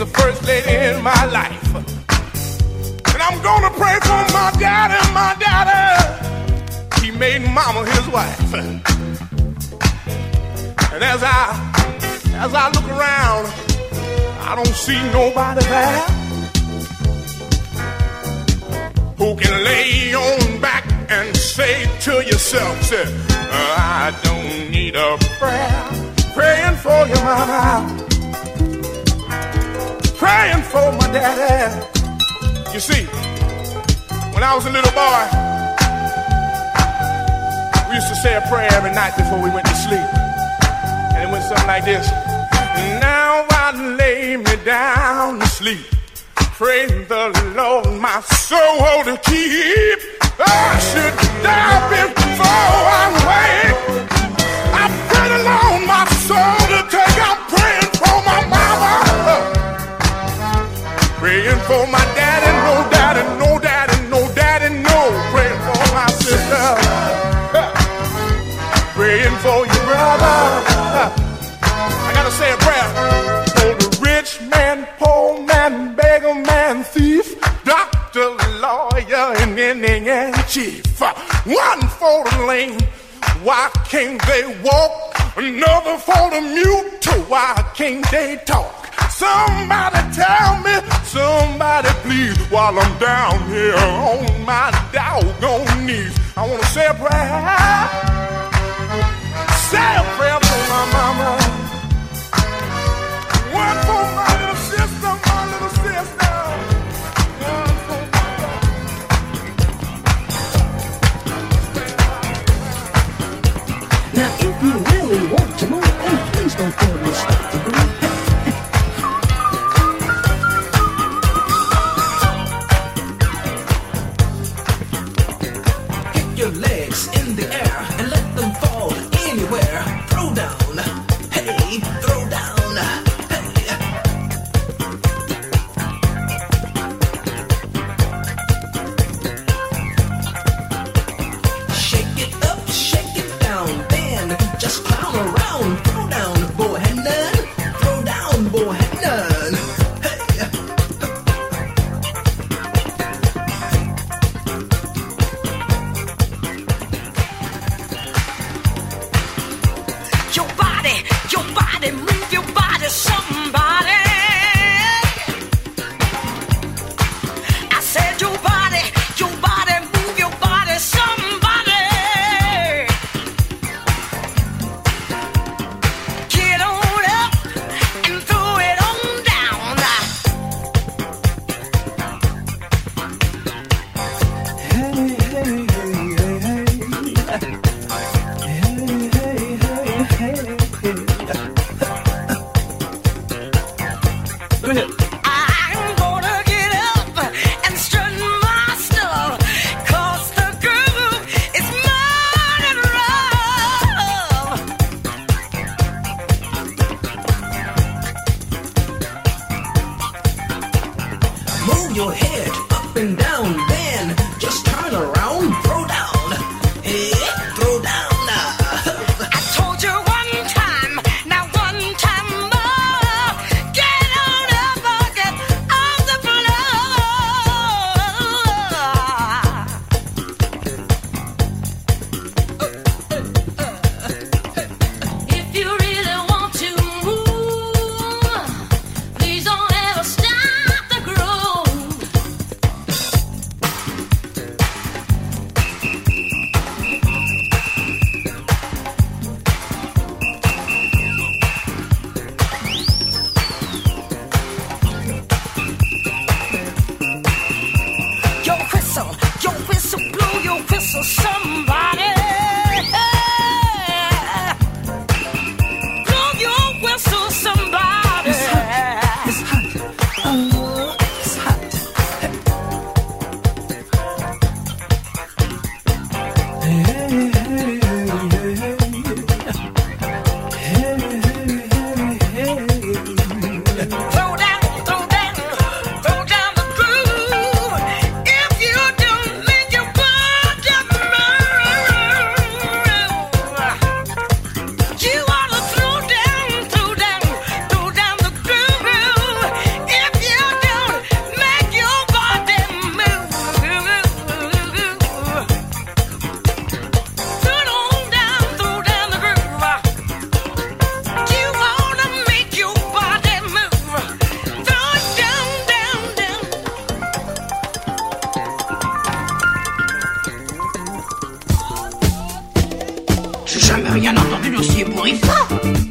the first lady in my life. And I'm gonna pray for my daddy, my daddy. He made mama his wife. And as I as I look around, I don't see nobody there who can lay on back and say to yourself, say, I don't need a prayer. Praying for your mama. Praying for my daddy. You see, when I was a little boy, we used to say a prayer every night before we went to sleep. And it went something like this. Now I lay me down to sleep. Pray the Lord my soul to keep. I should die before I wake. I pray the Lord my soul to take. Praying for my daddy, no daddy, no daddy, no daddy, no. Praying for my sister. Praying for your brother. I gotta say a prayer for the rich man, poor man, beggar man, thief, doctor, lawyer, and ending and chief. One for the lame. Why can't they walk? Another for the mute. Why can't they talk? Somebody tell me, somebody please, while I'm down here on my doggone knees. I wanna say a prayer. Now here it comes again on the radio.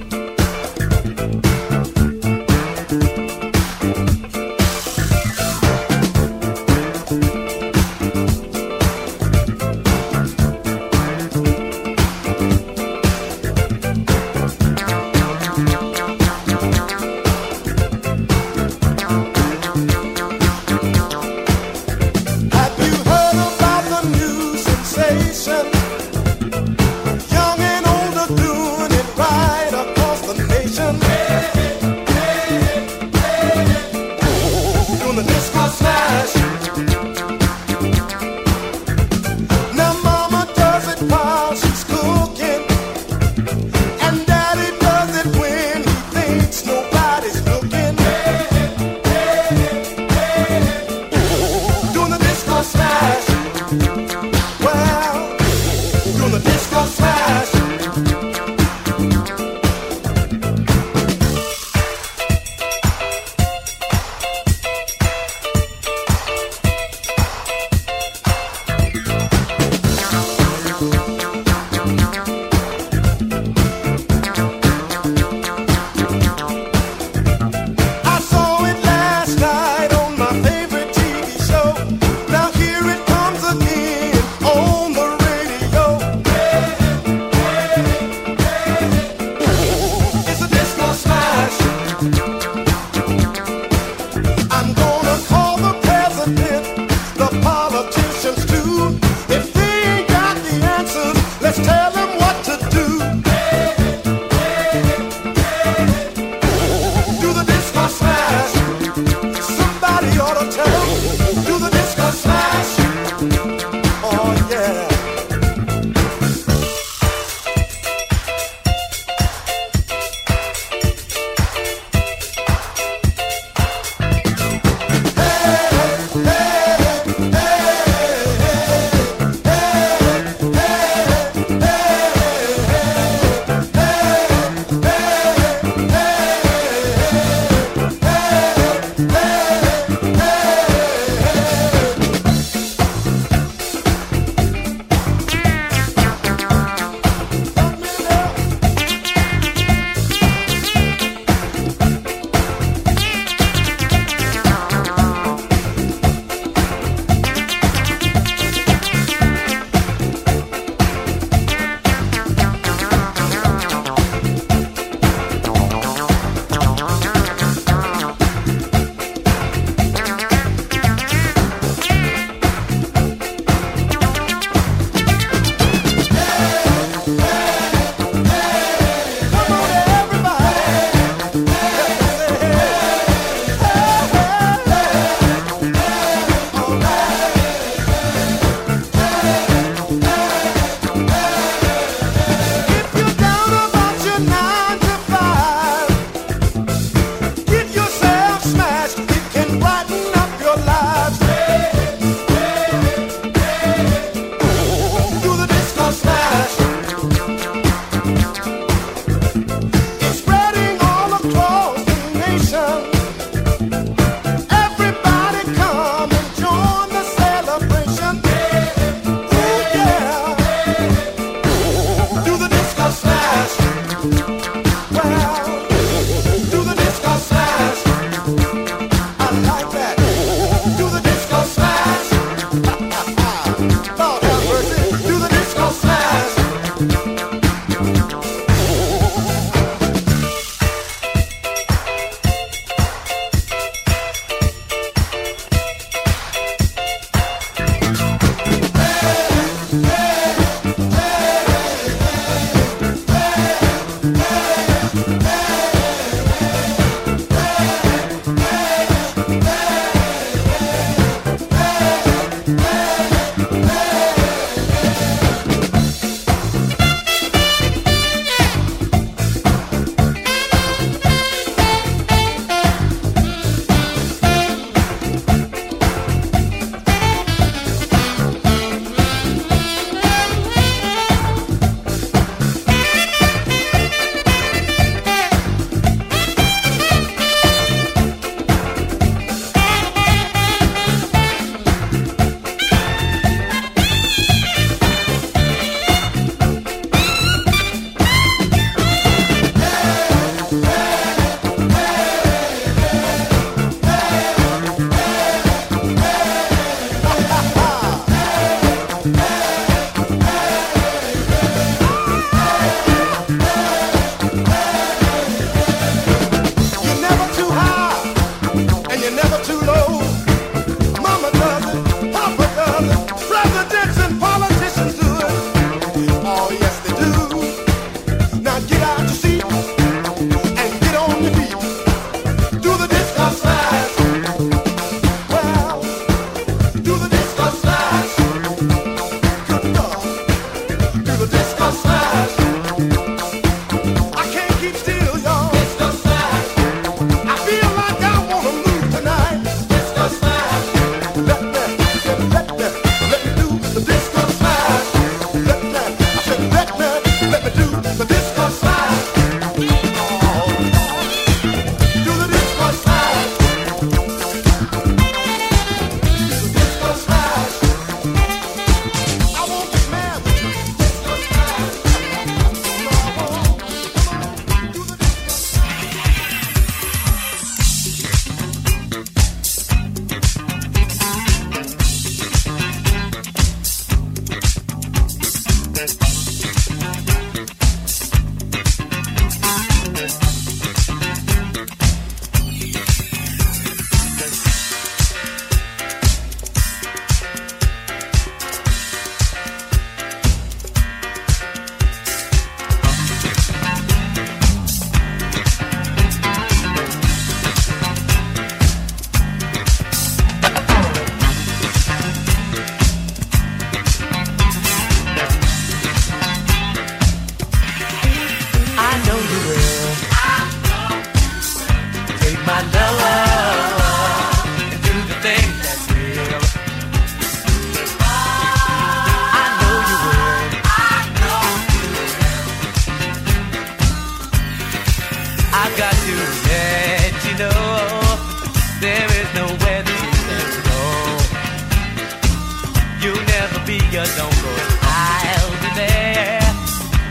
be don't go. I'll be there.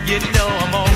You know I'm always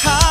to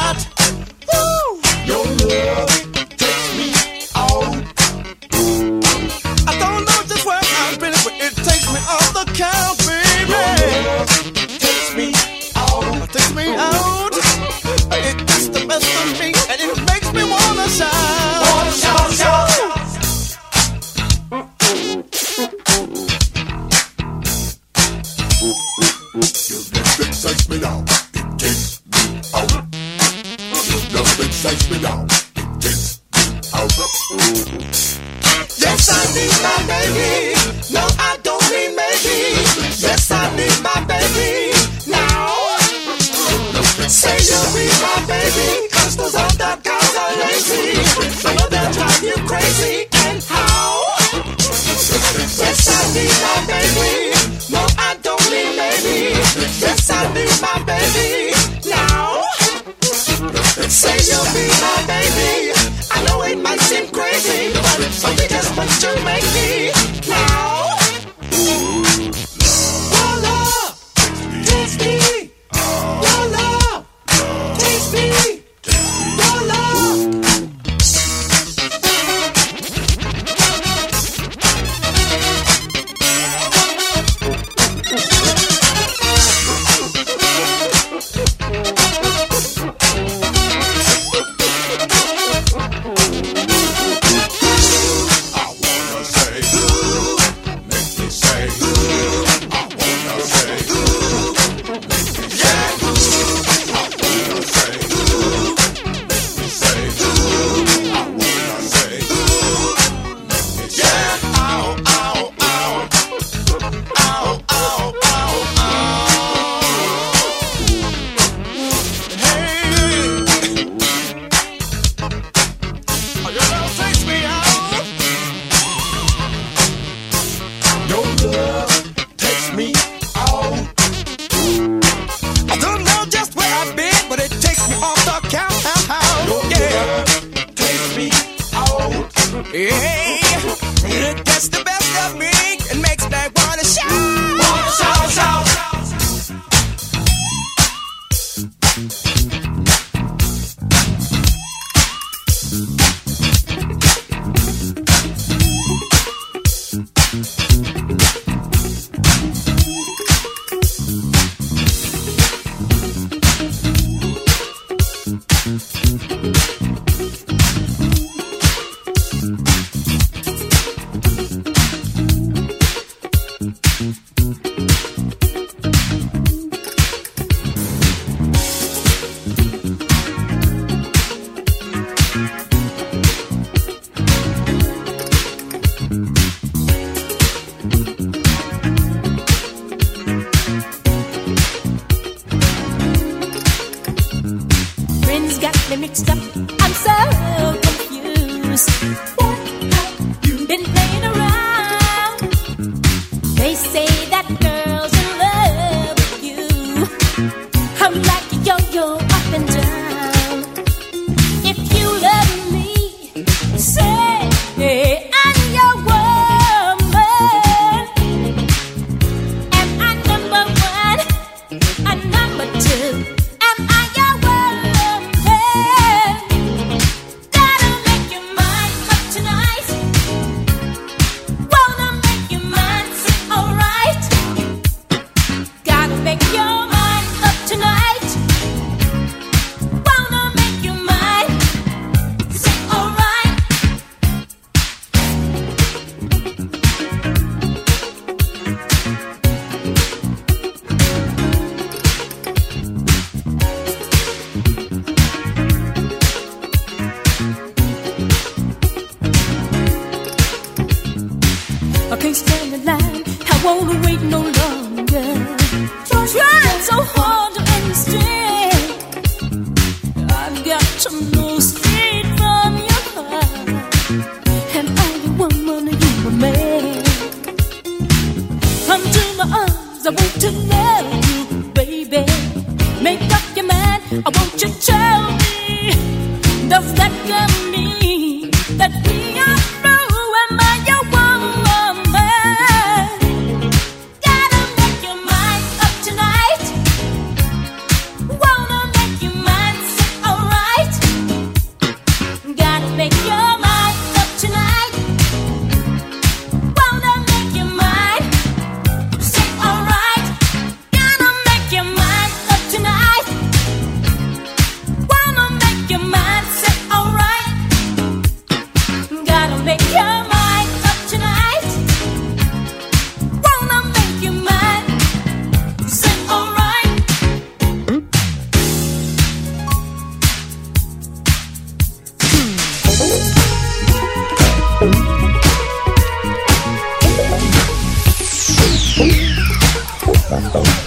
Dance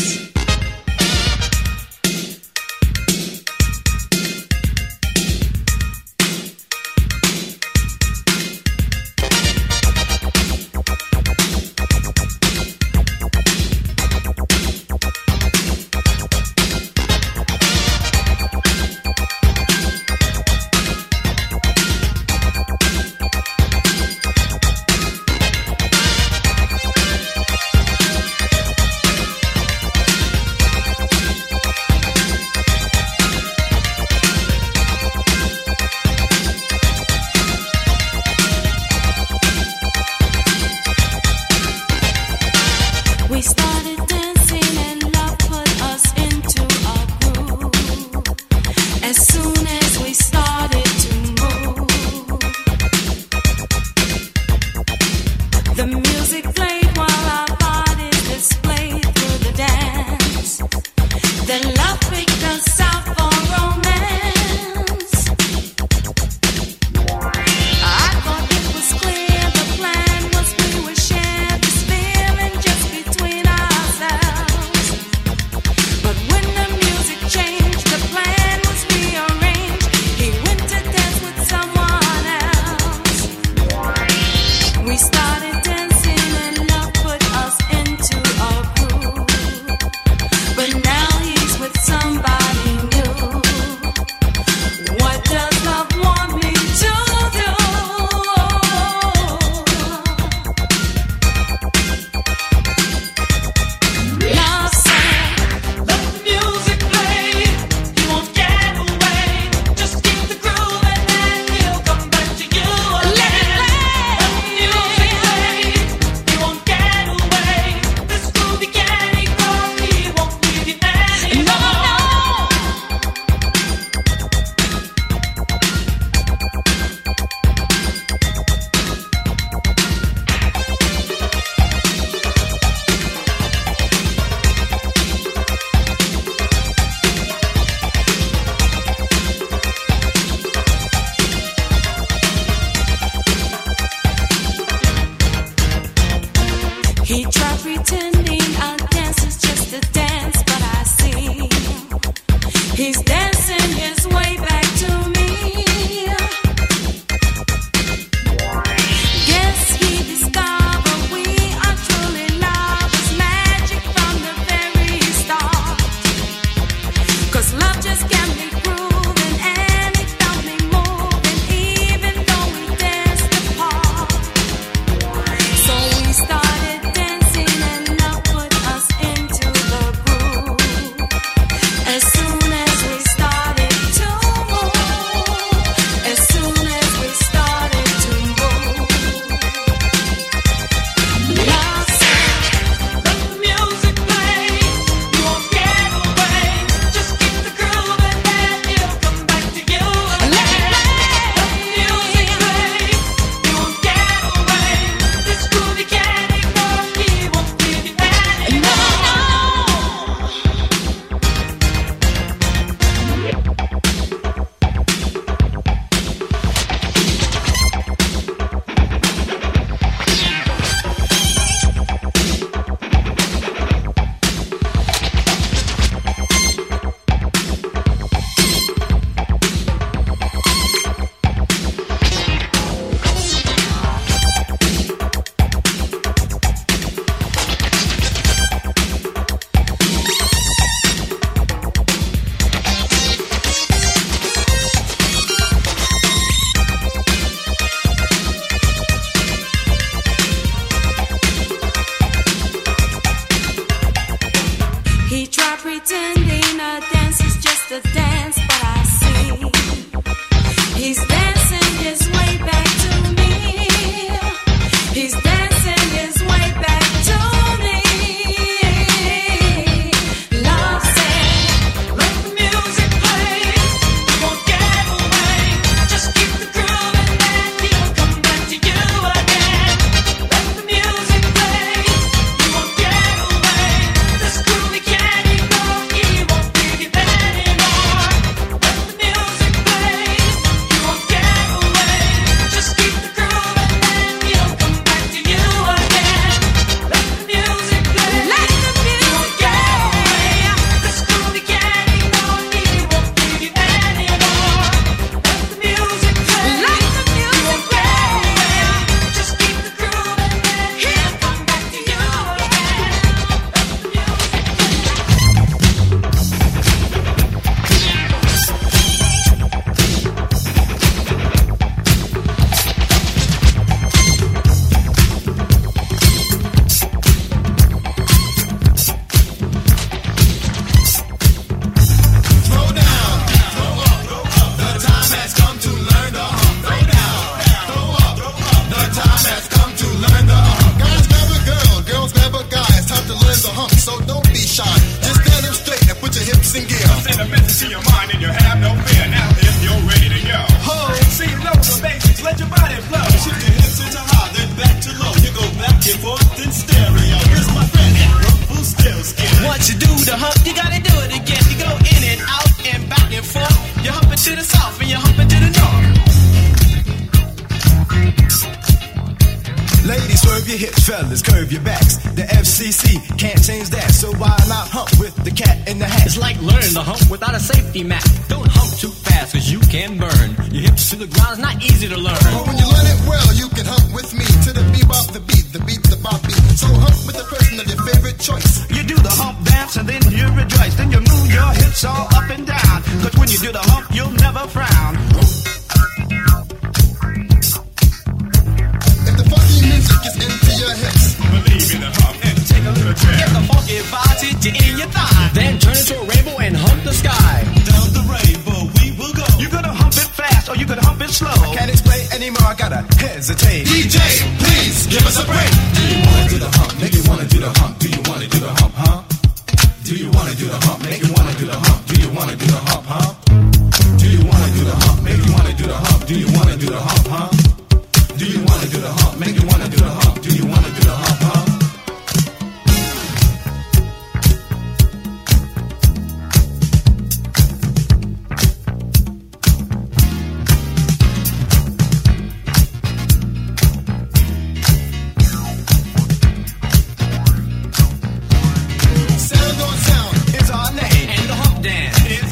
not a safety mat. Don't hump too fast, cause you can burn. Your hips to the ground is not easy to learn.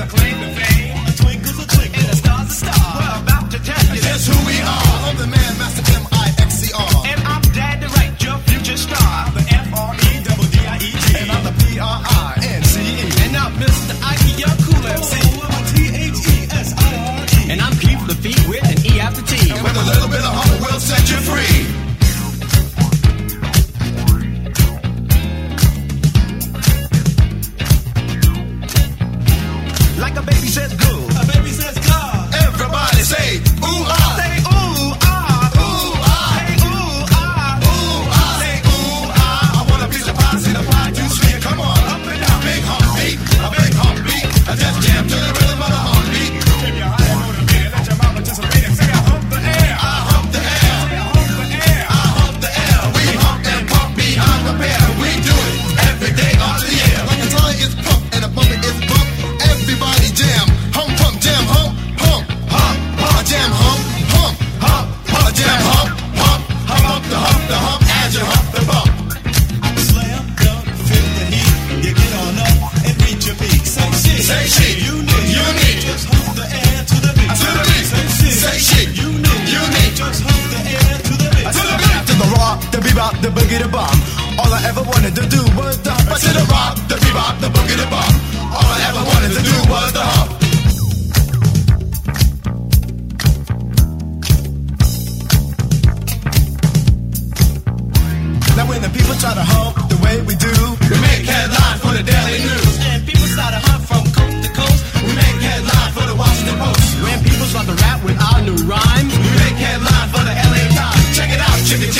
clean.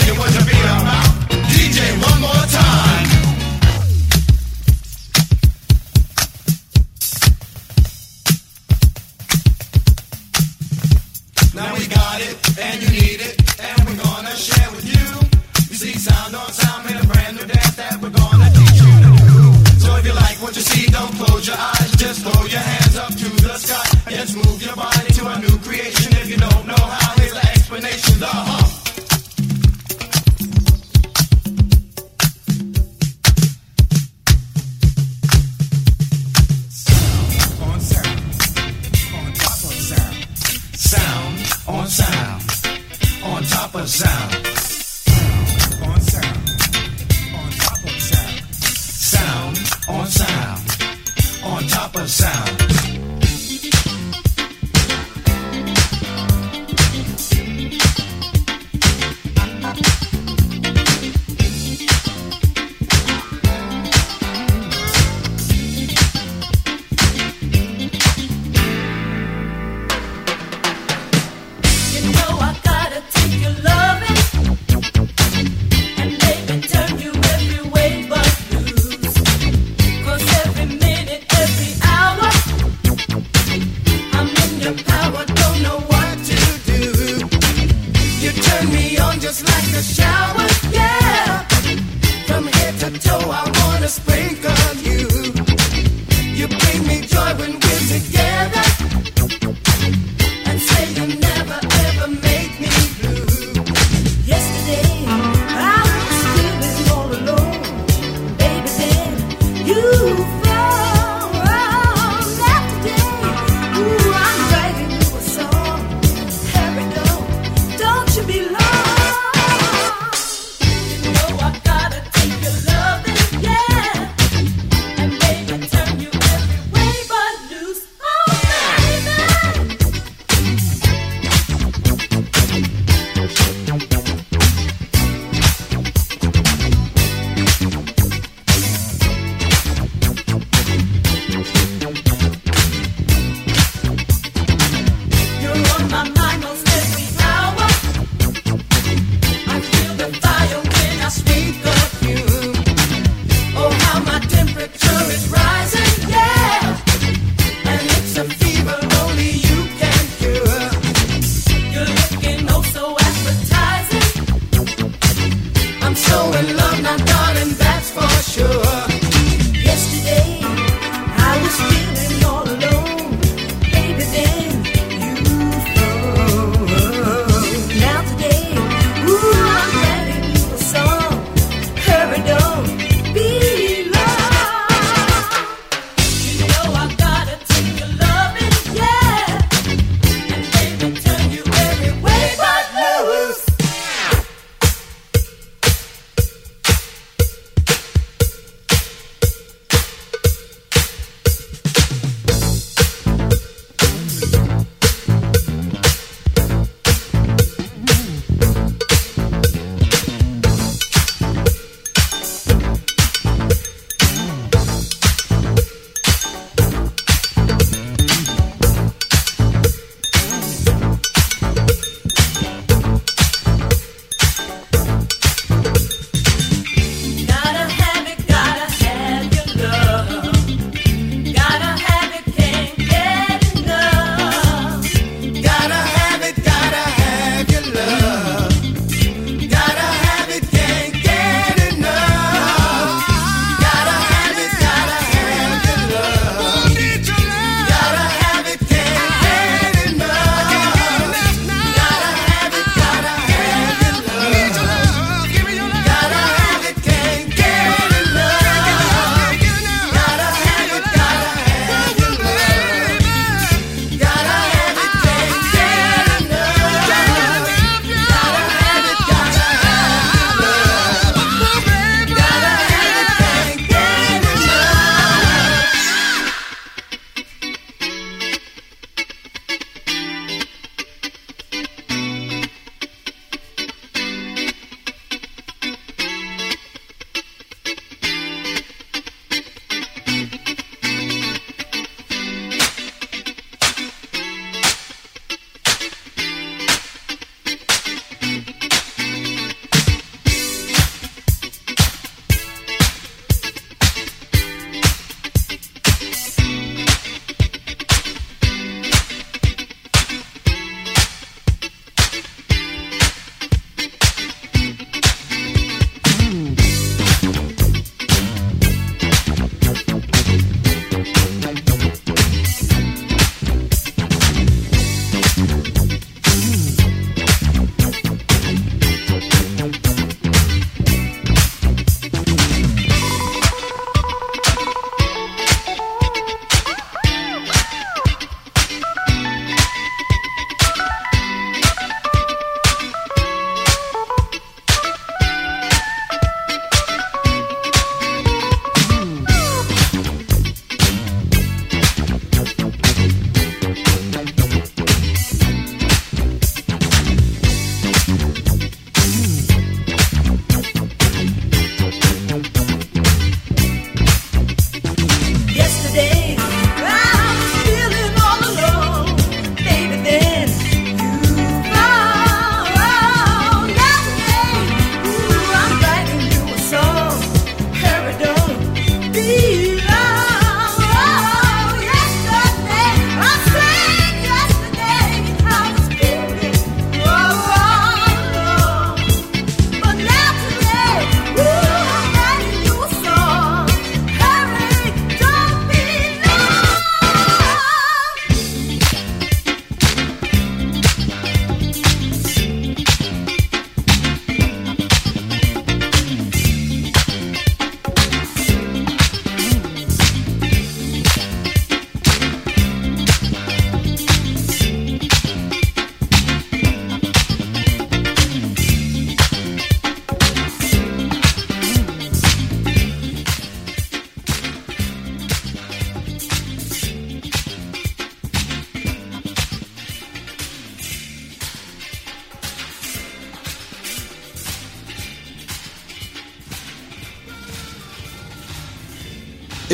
It out, chicken, chicken, what you beat about? DJ,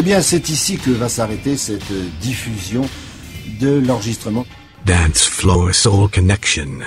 bien, c'est ici que va s'arrêter cette diffusion de l'enregistrement. Dance Soul Connection.